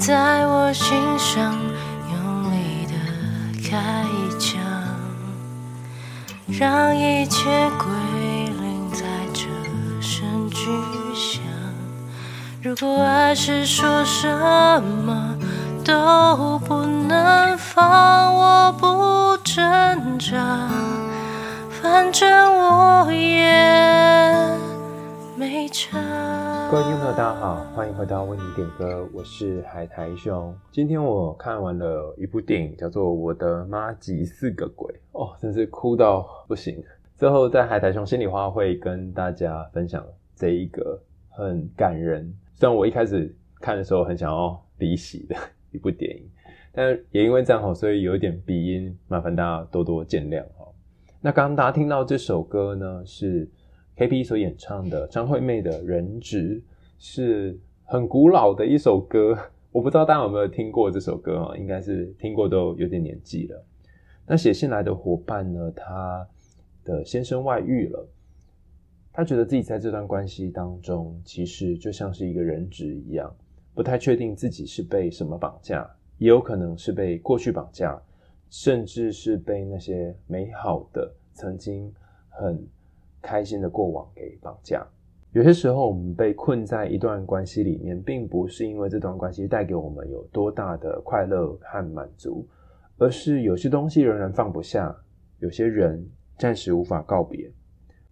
在我心上用力的开一枪，让一切归零，在这声巨响。如果爱是说什么都不能放，我不挣扎，反正我也。各位听众朋友，大家好，欢迎回到为你点歌，我是海苔熊。今天我看完了一部电影，叫做《我的麻吉四个鬼》，哦，真是哭到不行。最后在海苔熊心里话会跟大家分享这一个很感人，虽然我一开始看的时候很想要离席的一部电影，但也因为这样好，所以有一点鼻音，麻烦大家多多见谅哈。那刚刚大家听到这首歌呢，是 K.P 所演唱的张惠妹的《人质》，是很古老的一首歌，我不知道大家有没有听过这首歌啊？应该是听过都有点年纪了。那写信来的伙伴呢？他的先生外遇了，他觉得自己在这段关系当中，其实就像是一个人质一样，不太确定自己是被什么绑架，也有可能是被过去绑架，甚至是被那些美好的曾经很。开心的过往给绑架。有些时候，我们被困在一段关系里面，并不是因为这段关系带给我们有多大的快乐和满足，而是有些东西仍然放不下，有些人暂时无法告别。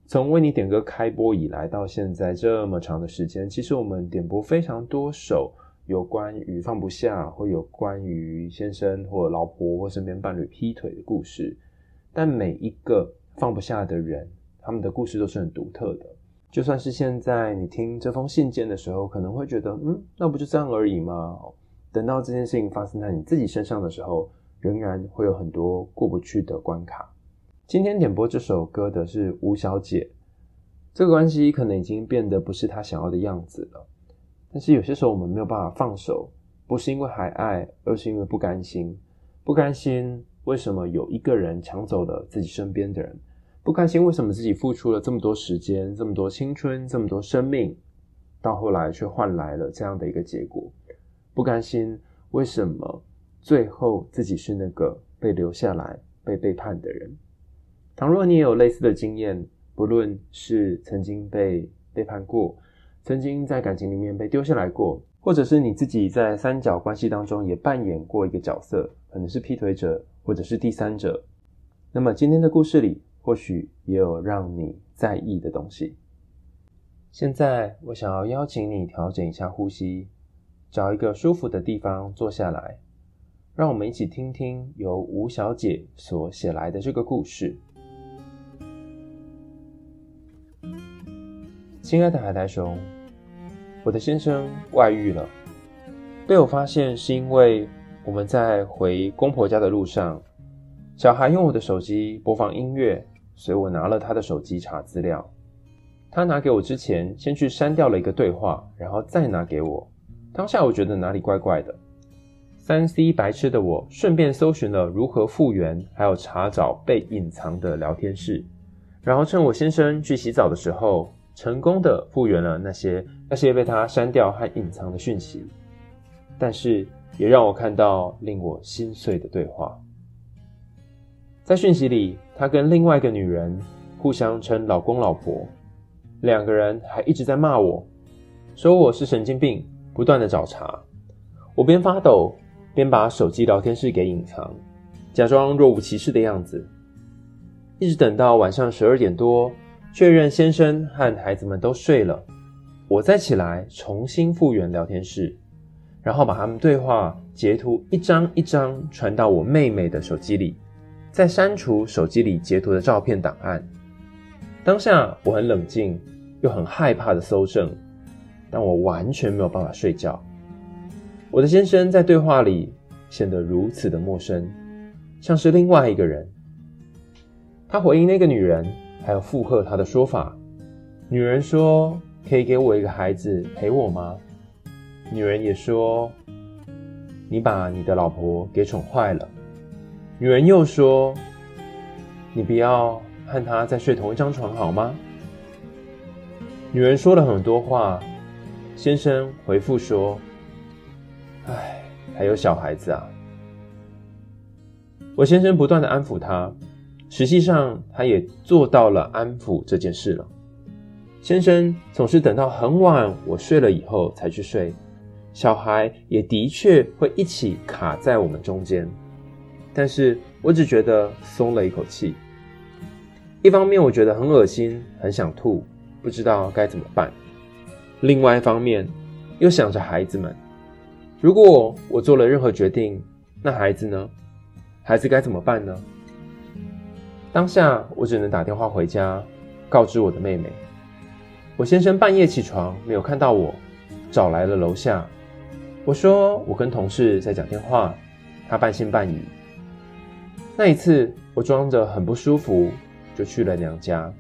从为你点歌开播以来到现在这么长的时间，其实我们点播非常多首有关于放不下，或有关于先生或老婆或身边伴侣劈腿的故事，但每一个放不下的人。他们的故事都是很独特的，就算是现在你听这封信件的时候，可能会觉得，嗯，那不就这样而已吗？等到这件事情发生在你自己身上的时候，仍然会有很多过不去的关卡。今天点播这首歌的是吴小姐，这个关系可能已经变得不是她想要的样子了，但是有些时候我们没有办法放手，不是因为还爱，而是因为不甘心。不甘心，为什么有一个人抢走了自己身边的人？不甘心，为什么自己付出了这么多时间、这么多青春、这么多生命，到后来却换来了这样的一个结果？不甘心，为什么最后自己是那个被留下来、被背叛的人？倘若你也有类似的经验，不论是曾经被背叛过，曾经在感情里面被丢下来过，或者是你自己在三角关系当中也扮演过一个角色，可能是劈腿者，或者是第三者，那么今天的故事里。或许也有让你在意的东西。现在，我想要邀请你调整一下呼吸，找一个舒服的地方坐下来，让我们一起听听由吴小姐所写来的这个故事。亲爱的海苔熊，我的先生外遇了，被我发现是因为我们在回公婆家的路上，小孩用我的手机播放音乐。所以我拿了他的手机查资料，他拿给我之前，先去删掉了一个对话，然后再拿给我。当下我觉得哪里怪怪的。三 C 白痴的我，顺便搜寻了如何复原，还有查找被隐藏的聊天室，然后趁我先生去洗澡的时候，成功的复原了那些那些被他删掉和隐藏的讯息。但是也让我看到令我心碎的对话。在讯息里，他跟另外一个女人互相称老公老婆，两个人还一直在骂我，说我是神经病，不断的找茬。我边发抖边把手机聊天室给隐藏，假装若无其事的样子，一直等到晚上十二点多，确认先生和孩子们都睡了，我再起来重新复原聊天室，然后把他们对话截图一张一张传到我妹妹的手机里。再删除手机里截图的照片档案。当下我很冷静，又很害怕的搜证，但我完全没有办法睡觉。我的先生在对话里显得如此的陌生，像是另外一个人。他回应那个女人，还有附和她的说法。女人说：“可以给我一个孩子陪我吗？”女人也说：“你把你的老婆给宠坏了。”女人又说：“你不要和他再睡同一张床好吗？”女人说了很多话，先生回复说：“唉，还有小孩子啊。我先生不断的安抚他，实际上他也做到了安抚这件事了。先生总是等到很晚我睡了以后才去睡，小孩也的确会一起卡在我们中间，但是我只觉得松了一口气。一方面我觉得很恶心，很想吐，不知道该怎么办；另外一方面又想着孩子们，如果我做了任何决定，那孩子呢？孩子该怎么办呢？当下我只能打电话回家，告知我的妹妹。我先生半夜起床，没有看到我，找来了楼下。我说我跟同事在讲电话，他半信半疑。那一次，我装着很不舒服，就去了娘家。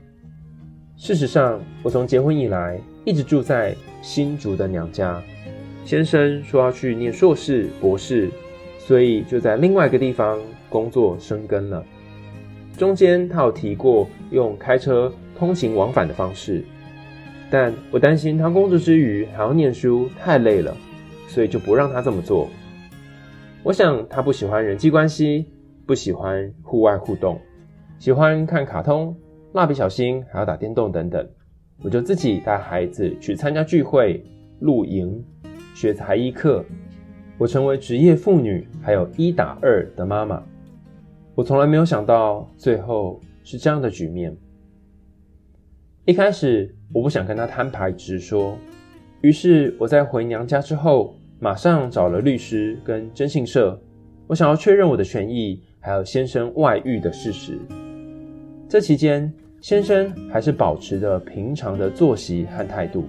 事实上，我从结婚以来一直住在新竹的娘家。先生说要去念硕士、博士，所以就在另外一个地方工作生根了。中间他有提过用开车通勤往返的方式。但我担心他工作之余还要念书，太累了，所以就不让他这么做。我想他不喜欢人际关系，不喜欢户外互动，喜欢看卡通、蜡笔小新，还要打电动等等。我就自己带孩子去参加聚会、露营、学才艺课。我成为职业妇女，还有一打二的妈妈。我从来没有想到最后是这样的局面。一开始我不想跟他摊牌直说，于是我在回娘家之后，马上找了律师跟征信社，我想要确认我的权益，还有先生外遇的事实。这期间，先生还是保持着平常的作息和态度。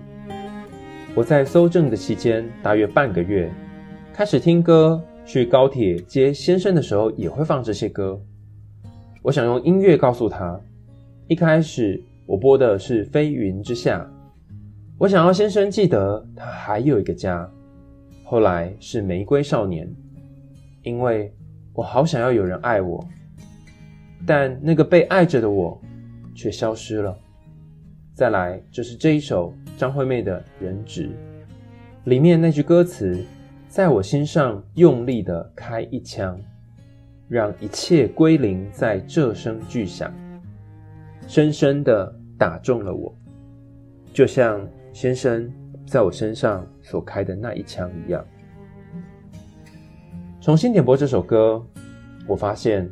我在搜证的期间大约半个月，开始听歌，去高铁接先生的时候也会放这些歌。我想用音乐告诉他，一开始。我播的是《飞云之下》，我想要先生记得他还有一个家。后来是《玫瑰少年》，因为我好想要有人爱我，但那个被爱着的我却消失了。再来就是这一首张惠妹的《人质》，里面那句歌词，在我心上用力的开一枪，让一切归零，在这声巨响，深深的。打中了我，就像先生在我身上所开的那一枪一样。重新点播这首歌，我发现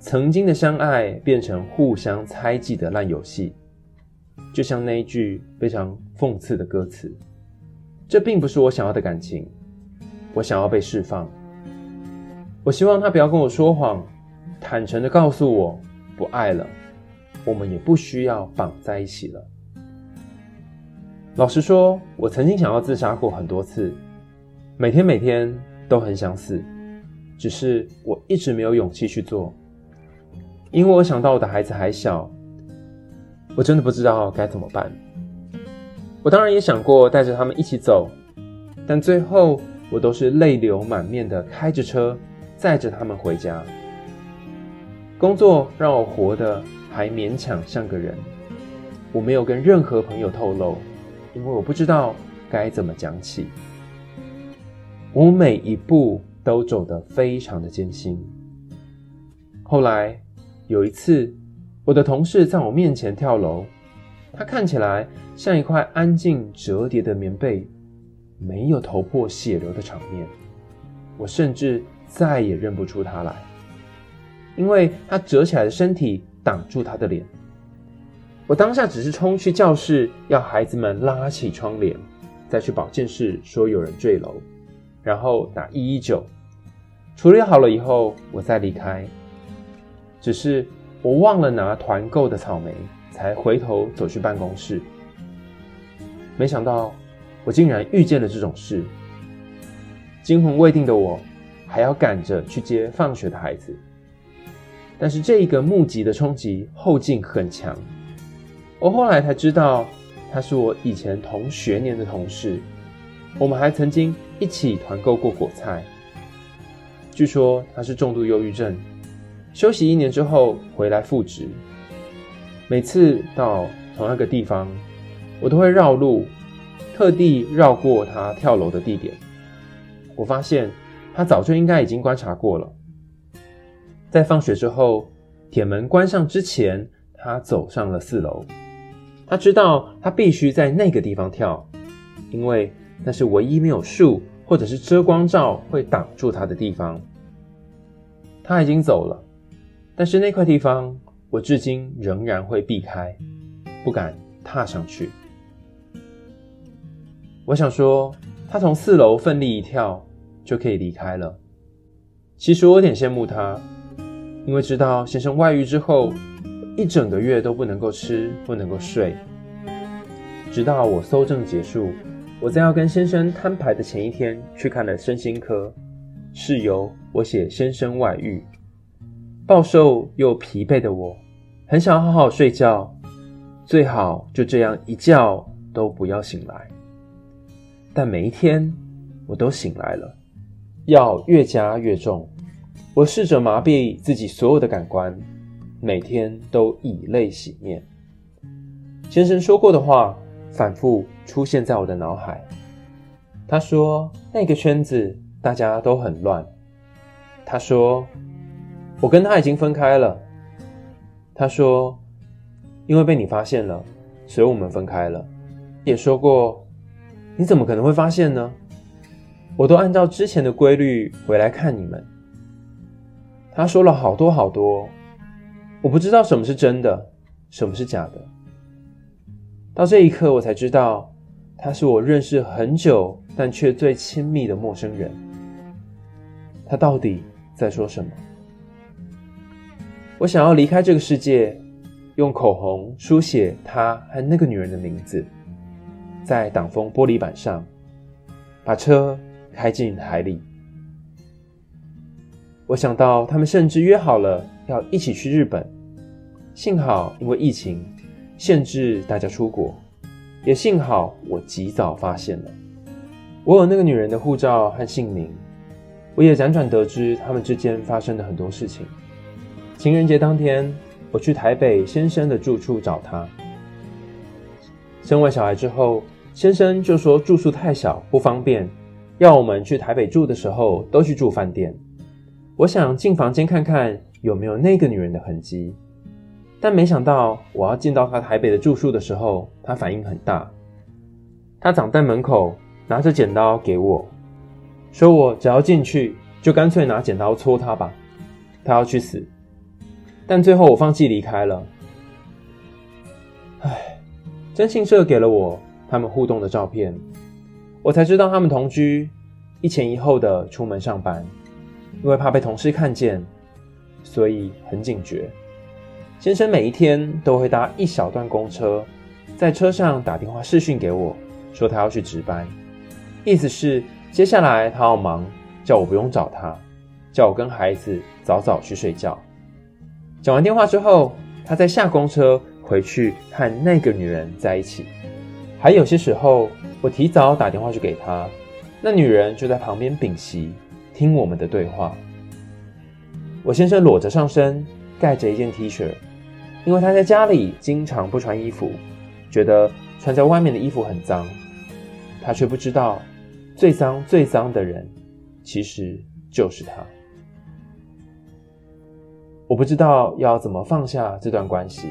曾经的相爱变成互相猜忌的烂游戏，就像那一句非常讽刺的歌词。这并不是我想要的感情，我想要被释放。我希望他不要跟我说谎，坦诚的告诉我不爱了。我们也不需要绑在一起了。老实说，我曾经想要自杀过很多次，每天每天都很想死，只是我一直没有勇气去做，因为我想到我的孩子还小，我真的不知道该怎么办。我当然也想过带着他们一起走，但最后我都是泪流满面的开着车载着他们回家。工作让我活得。还勉强像个人，我没有跟任何朋友透露，因为我不知道该怎么讲起。我每一步都走得非常的艰辛。后来有一次，我的同事在我面前跳楼，他看起来像一块安静折叠的棉被，没有头破血流的场面。我甚至再也认不出他来，因为他折起来的身体。挡住他的脸，我当下只是冲去教室，要孩子们拉起窗帘，再去保健室说有人坠楼，然后打一一九，处理好了以后，我再离开。只是我忘了拿团购的草莓，才回头走去办公室，没想到我竟然遇见了这种事。惊魂未定的我，还要赶着去接放学的孩子。但是这一个目击的冲击后劲很强，我后来才知道他是我以前同学年的同事，我们还曾经一起团购过果菜。据说他是重度忧郁症，休息一年之后回来复职。每次到同一个地方，我都会绕路，特地绕过他跳楼的地点。我发现他早就应该已经观察过了。在放学之后，铁门关上之前，他走上了四楼。他知道他必须在那个地方跳，因为那是唯一没有树或者是遮光罩会挡住他的地方。他已经走了，但是那块地方我至今仍然会避开，不敢踏上去。我想说，他从四楼奋力一跳就可以离开了。其实我有点羡慕他，因为知道先生外遇之后，一整个月都不能够吃，不能够睡。直到我搜证结束，我在要跟先生摊牌的前一天去看了身心科，是由我写先生外遇，暴瘦又疲惫的我，很想好好睡觉，最好就这样一觉都不要醒来。但每一天我都醒来了，药越加越重，我试着麻痹自己所有的感官。每天都以泪洗面。先生说过的话反复出现在我的脑海。他说：“那个圈子大家都很乱。”他说：“我跟他已经分开了。”他说：“因为被你发现了，所以我们分开了。”也说过：“你怎么可能会发现呢？我都按照之前的规律回来看你们。”他说了好多好多。我不知道什么是真的，什么是假的。到这一刻，我才知道，他是我认识很久但却最亲密的陌生人。他到底在说什么？我想要离开这个世界，用口红书写他和那个女人的名字，在挡风玻璃板上，把车开进海里。我想到他们甚至约好了。要一起去日本，幸好因为疫情限制大家出国，也幸好我及早发现了。我有那个女人的护照和姓名，我也辗转得知他们之间发生的很多事情。情人节当天，我去台北先生的住处找他。生完小孩之后，先生就说住宿太小不方便，要我们去台北住的时候都去住饭店。我想进房间看看。有没有那个女人的痕迹？但没想到，我要进到他台北的住宿的时候，他反应很大。他挡在门口，拿着剪刀给我，说我只要进去，就干脆拿剪刀戳他吧。他要去死。但最后我放弃离开了。唉，征信社给了我他们互动的照片，我才知道他们同居，一前一后的出门上班，因为怕被同事看见。所以很警觉。先生每一天都会搭一小段公车，在车上打电话视讯给我，说他要去值班，意思是接下来他要忙，叫我不用找他，叫我跟孩子早早去睡觉。讲完电话之后，他再下公车回去和那个女人在一起。还有些时候，我提早打电话去给他，那女人就在旁边屏息听我们的对话。我先生裸着上身，盖着一件 T 恤，因为他在家里经常不穿衣服，觉得穿在外面的衣服很脏。他却不知道，最脏最脏的人，其实就是他。我不知道要怎么放下这段关系，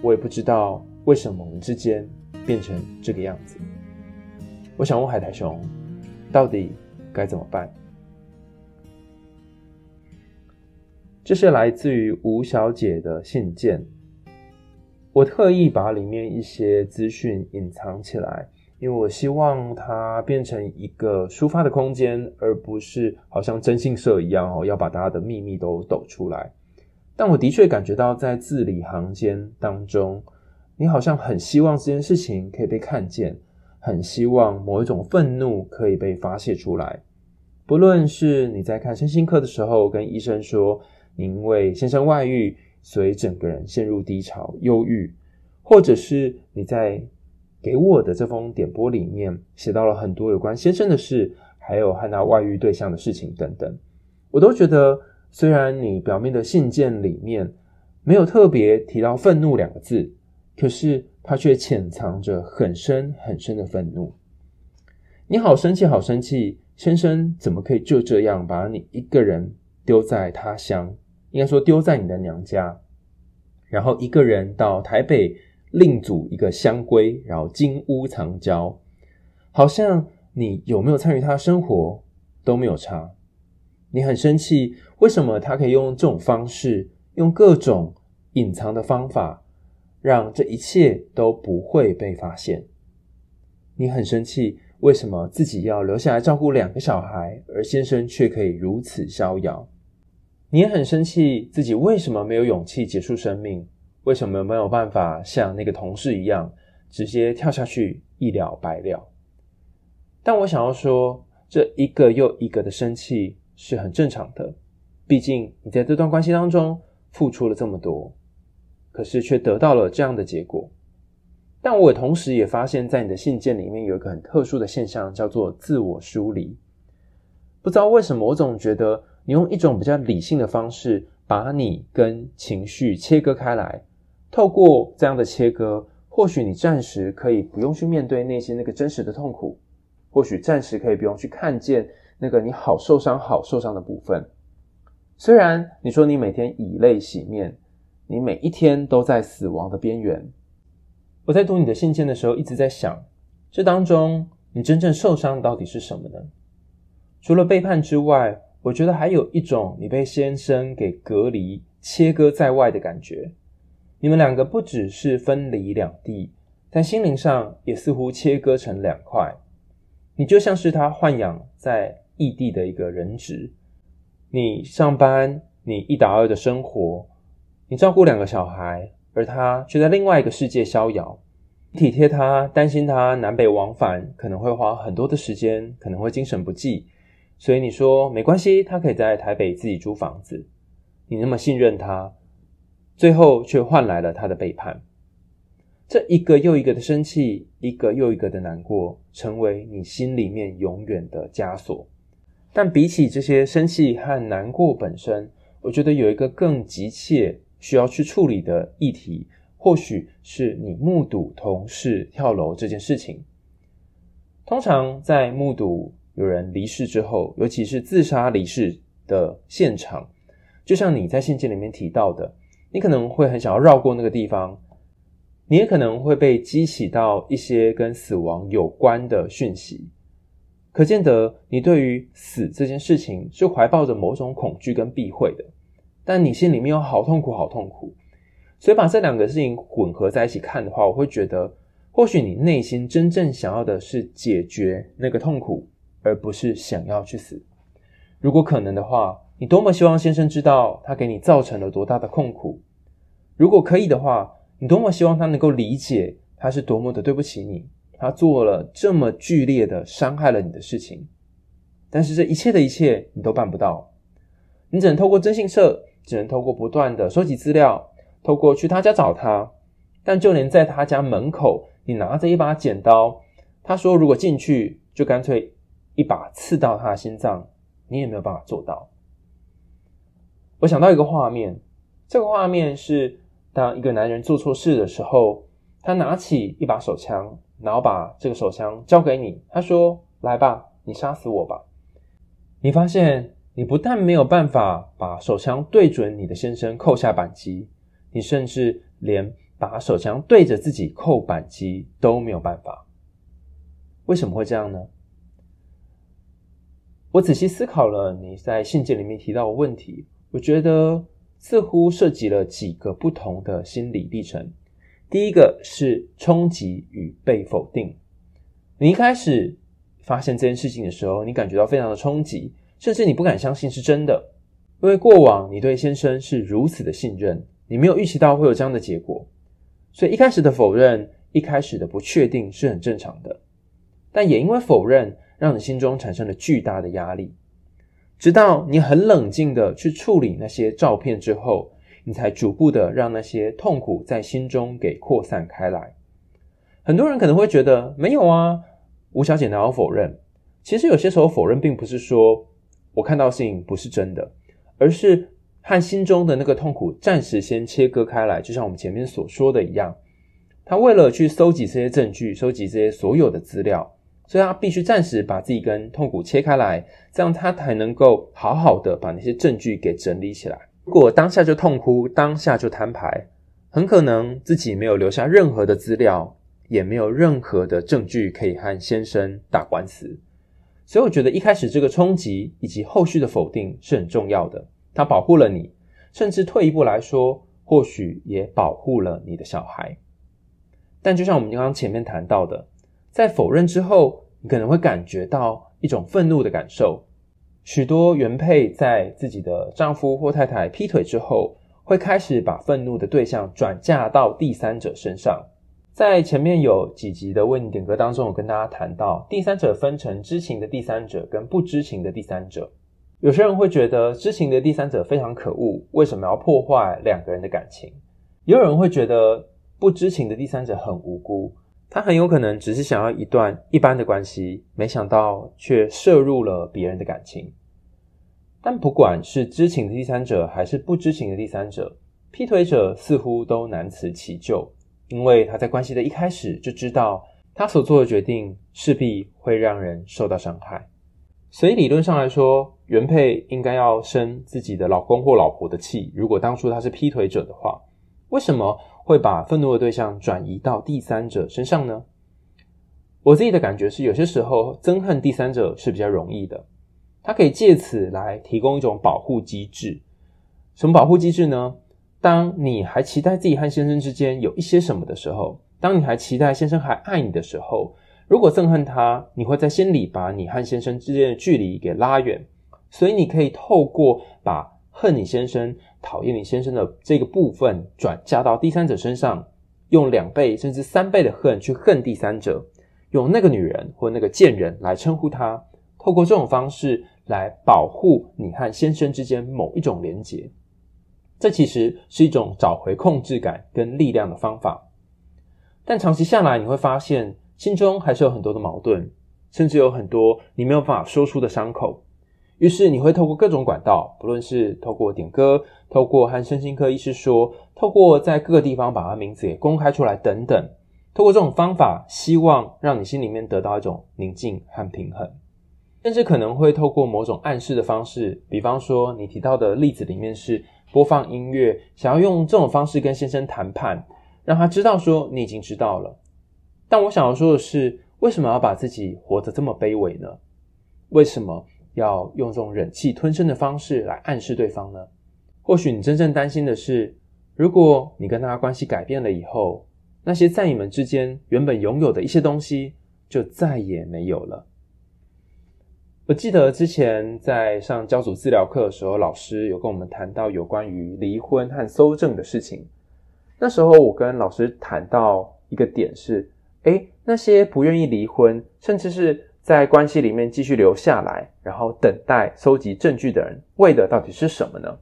我也不知道为什么我们之间变成这个样子。我想问海苔熊，到底该怎么办？这是来自于吴小姐的信件，我特意把里面一些资讯隐藏起来，因为我希望它变成一个抒发的空间，而不是好像征信社一样哦，要把大家的秘密都抖出来。但我的确感觉到，在字里行间当中，你好像很希望这件事情可以被看见，很希望某一种愤怒可以被发泄出来。不论是你在看身心科的时候，跟医生说，因为先生外遇，所以整个人陷入低潮、忧郁，或者是你在给我的这封点播里面写到了很多有关先生的事，还有和他外遇对象的事情等等，我都觉得，虽然你表面的信件里面没有特别提到愤怒两个字，可是它却潜藏着很深很深的愤怒。你好生气，好生气，先生怎么可以就这样把你一个人丢在他乡，应该说丢在你的娘家，然后一个人到台北另组一个香闺，然后金屋藏娇，好像你有没有参与他的生活都没有差。你很生气，为什么他可以用这种方式，用各种隐藏的方法，让这一切都不会被发现？你很生气，为什么自己要留下来照顾两个小孩，而先生却可以如此逍遥？你也很生气，自己为什么没有勇气结束生命？为什么没有办法像那个同事一样，直接跳下去一了百了？但我想要说，这一个又一个的生气。是很正常的，毕竟你在这段关系当中付出了这么多，可是却得到了这样的结果。但我同时也发现，在你的信件里面有一个很特殊的现象，叫做自我疏离。不知道为什么，我总觉得你用一种比较理性的方式，把你跟情绪切割开来。透过这样的切割，或许你暂时可以不用去面对内心那个真实的痛苦，或许暂时可以不用去看见。那个你好受伤、好受伤的部分，虽然你说你每天以泪洗面，你每一天都在死亡的边缘。我在读你的信件的时候，一直在想，这当中你真正受伤到底是什么呢？除了背叛之外，我觉得还有一种你被先生给隔离、切割在外的感觉。你们两个不只是分离两地，在心灵上也似乎切割成两块。你就像是他豢养在。异地的一个人质，你上班，你一打二的生活，你照顾两个小孩，而他却在另外一个世界逍遥。体贴他，担心他南北往返可能会花很多的时间，可能会精神不济，所以你说没关系，他可以在台北自己租房子。你那么信任他，最后却换来了他的背叛。这一个又一个的生气，一个又一个的难过，成为你心里面永远的枷锁。但比起这些生气和难过本身，我觉得有一个更急切需要去处理的议题，或许是你目睹同事跳楼这件事情。通常在目睹有人离世之后，尤其是自杀离世的现场，就像你在信件里面提到的，你可能会很想要绕过那个地方，你也可能会被激起到一些跟死亡有关的讯息。可见得你对于死这件事情是怀抱着某种恐惧跟避讳的，但你心里面又好痛苦，好痛苦。所以把这两个事情混合在一起看的话，我会觉得，或许你内心真正想要的是解决那个痛苦，而不是想要去死。如果可能的话，你多么希望先生知道他给你造成了多大的痛苦。如果可以的话，你多么希望他能够理解他是多么的对不起你。他做了这么剧烈的伤害了你的事情，但是这一切的一切你都办不到，你只能透过征信社，只能透过不断的收集资料，透过去他家找他，但就连在他家门口，你拿着一把剪刀，他说如果进去就干脆一把刺到他的心脏，你也没有办法做到。我想到一个画面，这个画面是当一个男人做错事的时候，他拿起一把手枪。然后把这个手枪交给你，他说：“来吧，你杀死我吧。”你发现你不但没有办法把手枪对准你的先生扣下扳机，你甚至连把手枪对着自己扣扳机都没有办法。为什么会这样呢？我仔细思考了你在信件里面提到的问题，我觉得似乎涉及了几个不同的心理历程。第一个是冲击与被否定。你一开始发现这件事情的时候，你感觉到非常的冲击，甚至你不敢相信是真的，因为过往你对先生是如此的信任，你没有预期到会有这样的结果，所以一开始的否认，一开始的不确定是很正常的。但也因为否认，让你心中产生了巨大的压力，直到你很冷静的去处理那些照片之后。你才逐步的让那些痛苦在心中给扩散开来。很多人可能会觉得没有啊，吴小姐哪有否认？其实有些时候否认并不是说我看到事情不是真的，而是和心中的那个痛苦暂时先切割开来。就像我们前面所说的一样，他为了去搜集这些证据，搜集这些所有的资料，所以他必须暂时把自己跟痛苦切开来，这样他才能够好好的把那些证据给整理起来。如果当下就痛哭，当下就摊牌，很可能自己没有留下任何的资料，也没有任何的证据可以和先生打官司。所以我觉得一开始这个冲击以及后续的否定是很重要的，它保护了你，甚至退一步来说，或许也保护了你的小孩。但就像我们刚刚前面谈到的，在否认之后，你可能会感觉到一种愤怒的感受。许多原配在自己的丈夫或太太劈腿之后，会开始把愤怒的对象转嫁到第三者身上。在前面有几集的为你点歌当中，我跟大家谈到，第三者分成知情的第三者跟不知情的第三者。有些人会觉得知情的第三者非常可恶，为什么要破坏两个人的感情？也有人会觉得不知情的第三者很无辜。他很有可能只是想要一段一般的关系，没想到却涉入了别人的感情。但不管是知情的第三者还是不知情的第三者，劈腿者似乎都难辞其咎，因为他在关系的一开始就知道他所做的决定势必会让人受到伤害。所以理论上来说，原配应该要生自己的老公或老婆的气。如果当初他是劈腿者的话，为什么会把愤怒的对象转移到第三者身上呢？我自己的感觉是，有些时候憎恨第三者是比较容易的，他可以借此来提供一种保护机制。什么保护机制呢？当你还期待自己和先生之间有一些什么的时候，当你还期待先生还爱你的时候，如果憎恨他，你会在心里把你和先生之间的距离给拉远，所以你可以透过把恨你先生。讨厌你先生的这个部分转嫁到第三者身上，用两倍甚至三倍的恨去恨第三者，用那个女人或那个贱人来称呼他，透过这种方式来保护你和先生之间某一种连结。这其实是一种找回控制感跟力量的方法，但长期下来你会发现心中还是有很多的矛盾，甚至有很多你没有办法说出的伤口。于是你会透过各种管道，不论是透过点歌，透过和身心科医师说，透过在各个地方把他名字也公开出来等等，透过这种方法，希望让你心里面得到一种宁静和平衡，甚至可能会透过某种暗示的方式，比方说你提到的例子里面是播放音乐，想要用这种方式跟先生谈判，让他知道说你已经知道了。但我想要说的是，为什么要把自己活得这么卑微呢？为什么？要用这种忍气吞声的方式来暗示对方呢？或许你真正担心的是，如果你跟他关系改变了以后，那些在你们之间原本拥有的一些东西就再也没有了。我记得之前在上家族治疗课的时候，老师有跟我们谈到有关于离婚和搜证的事情。那时候我跟老师谈到一个点是，诶，那些不愿意离婚，甚至是在关系里面继续留下来，然后等待收集证据的人，为的到底是什么呢？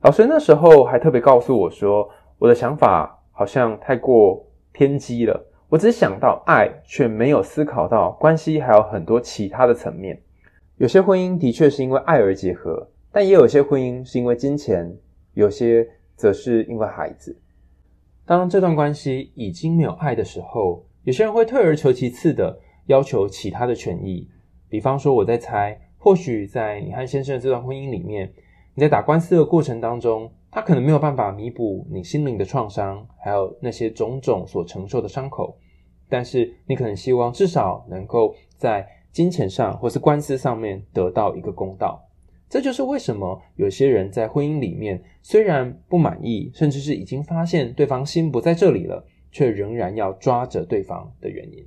老师那时候还特别告诉我说，我的想法好像太过偏激了。我只想到爱，却没有思考到关系还有很多其他的层面。有些婚姻的确是因为爱而结合，但也有些婚姻是因为金钱，有些则是因为孩子。当这段关系已经没有爱的时候，有些人会退而求其次的。要求其他的权益，比方说，我在猜，或许在你和先生的这段婚姻里面，你在打官司的过程当中，他可能没有办法弥补你心灵的创伤，还有那些种种所承受的伤口，但是你可能希望至少能够在金钱上或是官司上面得到一个公道。这就是为什么有些人在婚姻里面虽然不满意，甚至是已经发现对方心不在这里了，却仍然要抓着对方的原因。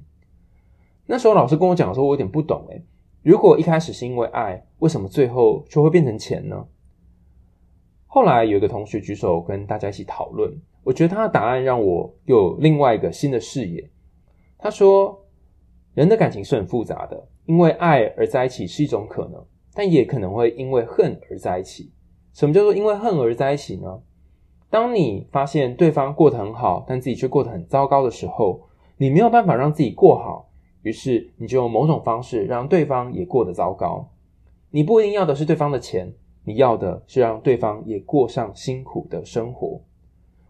那时候老师跟我讲的时候，我有点不懂诶。如果一开始是因为爱，为什么最后却会变成钱呢？后来有一个同学举手跟大家一起讨论，我觉得他的答案让我有另外一个新的视野。他说，人的感情是很复杂的，因为爱而在一起是一种可能，但也可能会因为恨而在一起。什么叫做因为恨而在一起呢？当你发现对方过得很好，但自己却过得很糟糕的时候，你没有办法让自己过好。于是你就用某种方式让对方也过得糟糕。你不一定要的是对方的钱，你要的是让对方也过上辛苦的生活。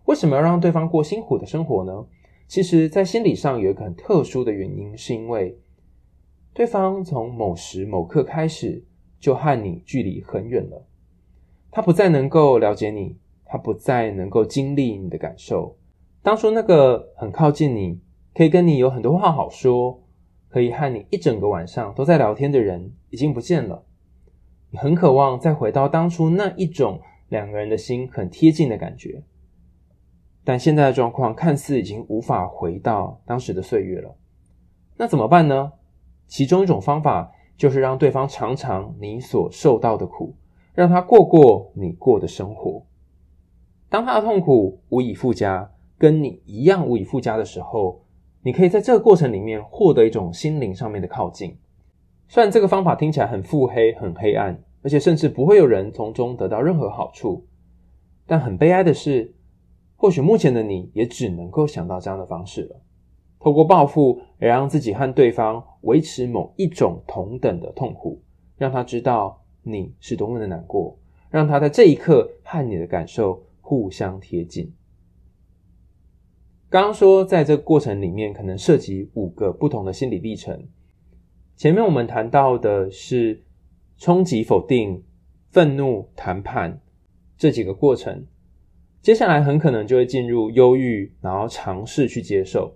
为什么要让对方过辛苦的生活呢？其实，在心理上有一个很特殊的原因，是因为对方从某时某刻开始就和你距离很远了，他不再能够了解你，他不再能够经历你的感受。当初那个很靠近你，可以跟你有很多话好说，可以和你一整个晚上都在聊天的人，已经不见了。你很渴望再回到当初那一种两个人的心很贴近的感觉，但现在的状况看似已经无法回到当时的岁月了。那怎么办呢？其中一种方法就是让对方尝尝你所受到的苦，让他过过你过的生活。当他的痛苦无以复加，跟你一样无以复加的时候，你可以在这个过程里面获得一种心灵上面的靠近。虽然这个方法听起来很腹黑、很黑暗，而且甚至不会有人从中得到任何好处，但很悲哀的是，或许目前的你也只能够想到这样的方式了。透过报复来让自己和对方维持某一种同等的痛苦，让他知道你是多么的难过，让他在这一刻和你的感受互相贴近。刚刚说，在这个过程里面可能涉及五个不同的心理历程。前面我们谈到的是冲击、否定、愤怒、谈判这几个过程，接下来很可能就会进入忧郁，然后尝试去接受。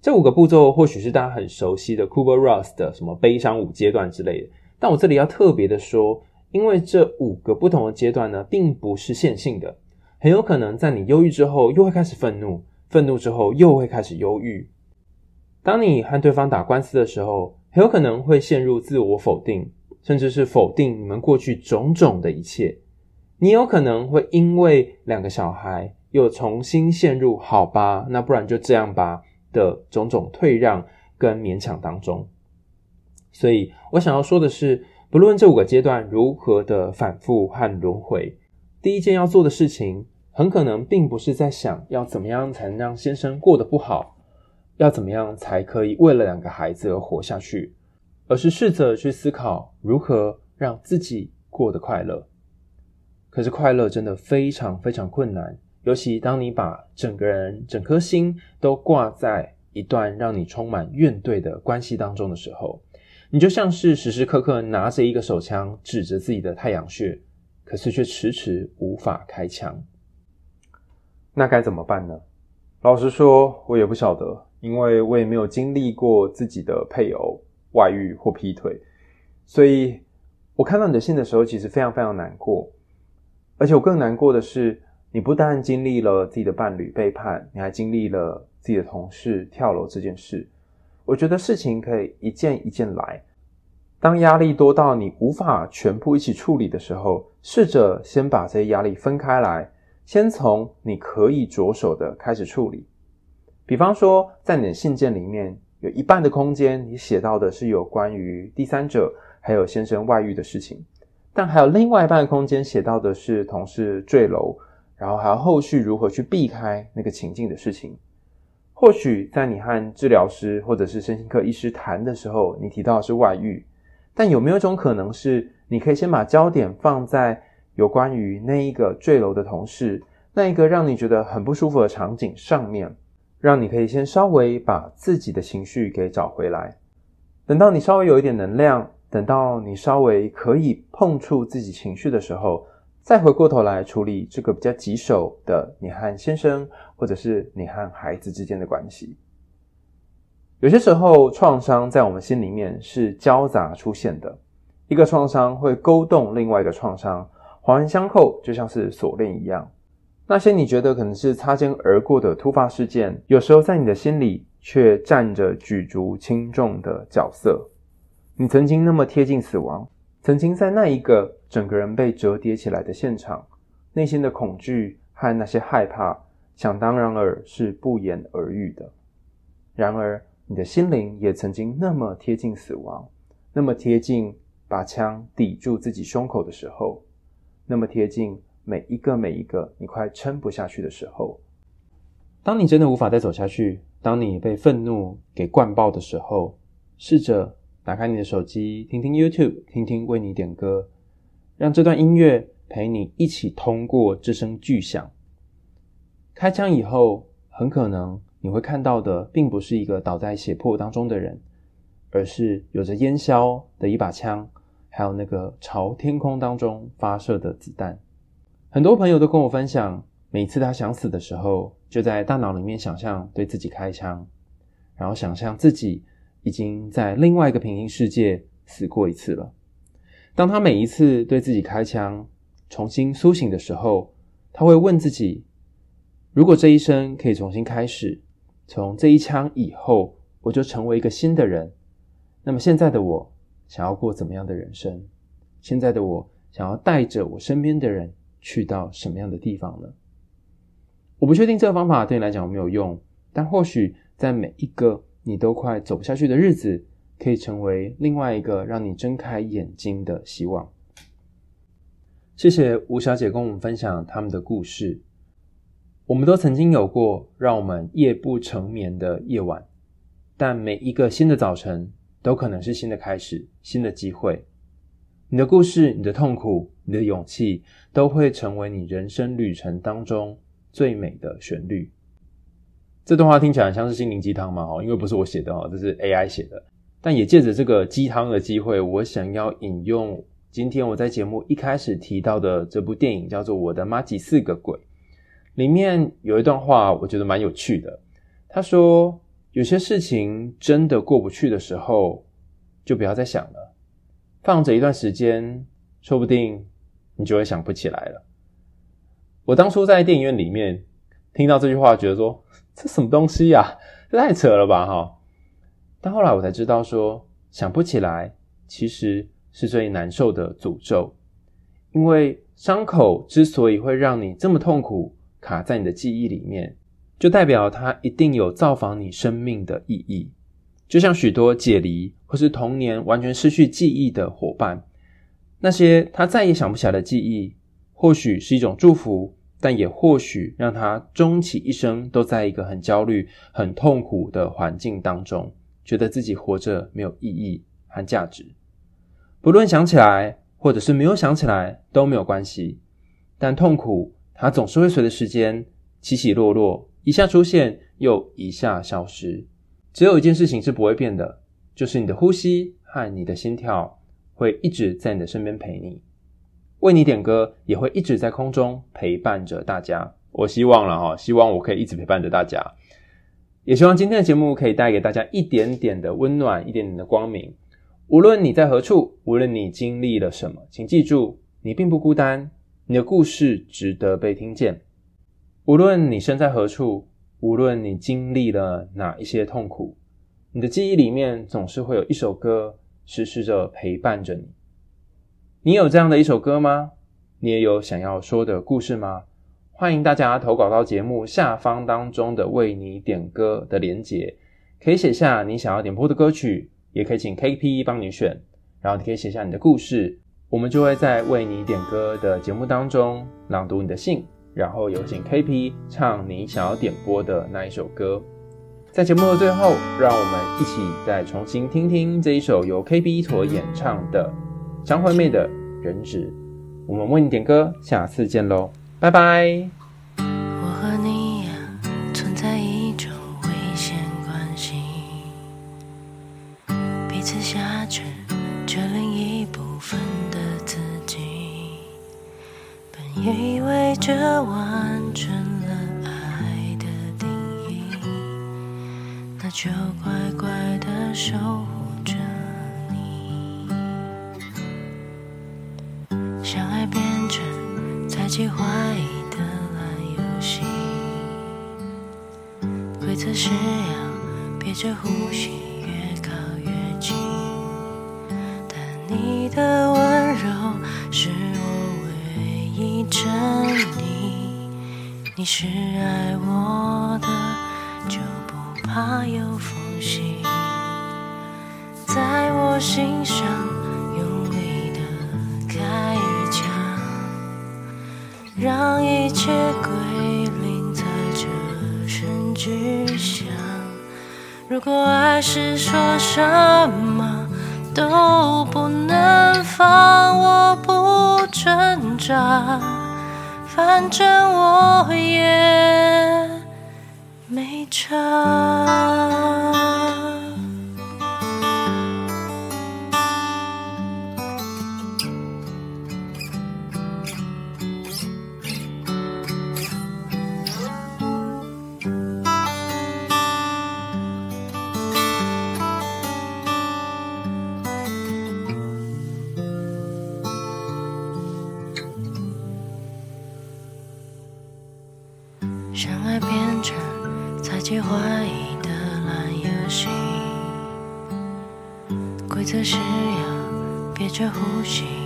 这五个步骤或许是大家很熟悉的 Kubler-Ross 的什么悲伤五阶段之类的，但我这里要特别的说，因为这五个不同的阶段呢，并不是线性的，很有可能在你忧郁之后又会开始愤怒，愤怒之后又会开始忧郁。当你和对方打官司的时候，很有可能会陷入自我否定，甚至是否定你们过去种种的一切。你有可能会因为两个小孩又重新陷入“好吧，那不然就这样吧”的种种退让跟勉强当中。所以我想要说的是，不论这五个阶段如何的反复和轮回，第一件要做的事情，很可能并不是在想要怎么样才能让先生过得不好。要怎么样才可以为了两个孩子而活下去？而是试着去思考如何让自己过得快乐。可是快乐真的非常非常困难，尤其当你把整个人、整颗心都挂在一段让你充满怨怼的关系当中的时候，你就像是时时刻刻拿着一个手枪指着自己的太阳穴，可是却迟迟无法开枪。那该怎么办呢？老实说，我也不晓得。因为我也没有经历过自己的配偶外遇或劈腿，所以我看到你的信的时候，其实非常非常难过。而且我更难过的是，你不但经历了自己的伴侣背叛，你还经历了自己的同事跳楼这件事。我觉得事情可以一件一件来。当压力多到你无法全部一起处理的时候，试着先把这些压力分开来，先从你可以着手的开始处理。比方说，在你的信件里面，有一半的空间你写到的是有关于第三者还有先生外遇的事情，但还有另外一半的空间写到的是同事坠楼，然后还有后续如何去避开那个情境的事情。或许在你和治疗师或者是身心科医师谈的时候，你提到的是外遇，但有没有一种可能是，你可以先把焦点放在有关于那一个坠楼的同事，那一个让你觉得很不舒服的场景上面？让你可以先稍微把自己的情绪给找回来，等到你稍微有一点能量，等到你稍微可以碰触自己情绪的时候，再回过头来处理这个比较棘手的你和先生，或者是你和孩子之间的关系。有些时候，创伤在我们心里面是交杂出现的，一个创伤会勾动另外一个创伤，环环相扣，就像是锁链一样。那些你觉得可能是擦肩而过的突发事件，有时候在你的心里却占着举足轻重的角色。你曾经那么贴近死亡，曾经在那一个整个人被折叠起来的现场，内心的恐惧和那些害怕，想当然尔是不言而喻的。然而，你的心灵也曾经那么贴近死亡，那么贴近把枪抵住自己胸口的时候，那么贴近。每一个每一个，你快撑不下去的时候，当你真的无法再走下去，当你被愤怒给灌爆的时候，试着打开你的手机，听听 YouTube，听听为你点歌，让这段音乐陪你一起通过这声巨响。开枪以后，很可能你会看到的，并不是一个倒在血泊当中的人，而是有着烟硝的一把枪，还有那个朝天空当中发射的子弹。很多朋友都跟我分享，每次他想死的时候，就在大脑里面想象对自己开枪，然后想象自己已经在另外一个平行世界死过一次了。当他每一次对自己开枪，重新苏醒的时候，他会问自己：如果这一生可以重新开始，从这一枪以后，我就成为一个新的人，那么现在的我想要过怎么样的人生？现在的我想要带着我身边的人去到什么样的地方呢？我不确定这个方法对你来讲有没有用，但或许在每一个你都快走不下去的日子，可以成为另外一个让你睁开眼睛的希望。谢谢吴小姐跟我们分享他们的故事。我们都曾经有过让我们夜不成眠的夜晚，但每一个新的早晨都可能是新的开始，新的机会。你的故事、你的痛苦、你的勇气，都会成为你人生旅程当中最美的旋律。这段话听起来像是心灵鸡汤嘛？哦，因为不是我写的哦，这是 AI 写的。但也借着这个鸡汤的机会，我想要引用今天我在节目一开始提到的这部电影，叫做《我的妈吉四个鬼》。里面有一段话，我觉得蛮有趣的。他说：“有些事情真的过不去的时候，就不要再想了，放着一段时间，说不定你就会想不起来了。”我当初在电影院里面听到这句话，觉得说：“这什么东西呀？这太扯了吧！”哈。但后来我才知道说，说想不起来其实是最难受的诅咒，因为伤口之所以会让你这么痛苦，卡在你的记忆里面，就代表它一定有造访你生命的意义。就像许多解离或是童年完全失去记忆的伙伴，那些他再也想不起来的记忆，或许是一种祝福，但也或许让他终其一生都在一个很焦虑、很痛苦的环境当中。觉得自己活着没有意义和价值，不论想起来或者是没有想起来都没有关系。但痛苦它总是会随着时间起起落落，一下出现又一下消失。只有一件事情是不会变的，就是你的呼吸和你的心跳会一直在你的身边陪你。为你点歌也会一直在空中陪伴着大家。我希望了哈，希望我可以一直陪伴着大家。也希望今天的节目可以带给大家一点点的温暖，一点点的光明。无论你在何处，无论你经历了什么，请记住，你并不孤单，你的故事值得被听见。无论你身在何处，无论你经历了哪一些痛苦，你的记忆里面总是会有一首歌，时时着陪伴着你。你有这样的一首歌吗？你也有想要说的故事吗？欢迎大家投稿到节目下方当中的为你点歌的连结，可以写下你想要点播的歌曲，也可以请 KP 帮你选，然后你可以写下你的故事，我们就会在为你点歌的节目当中朗读你的信，然后有请 KP 唱你想要点播的那一首歌。在节目的最后，让我们一起再重新听听这一首由 KP 所演唱的张惠妹的《人质》。我们为你点歌，下次见喽。拜拜。你是爱我的，就不怕有缝隙，在我心上用力的开一枪。让一切归零，在这声巨响。如果爱是说什么反正我也没差。着呼吸，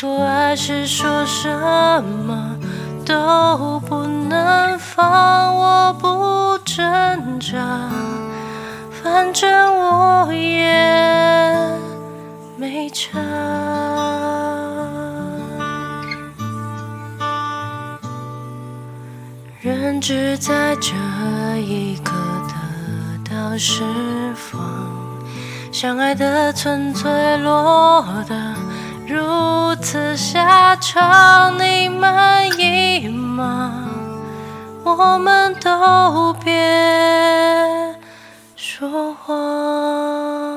如果爱是说什么都不能放，我不挣扎，反正我也没差。人只在这一刻得到释放，相爱的纯粹落得如此下场，你满意吗？我们都别说谎。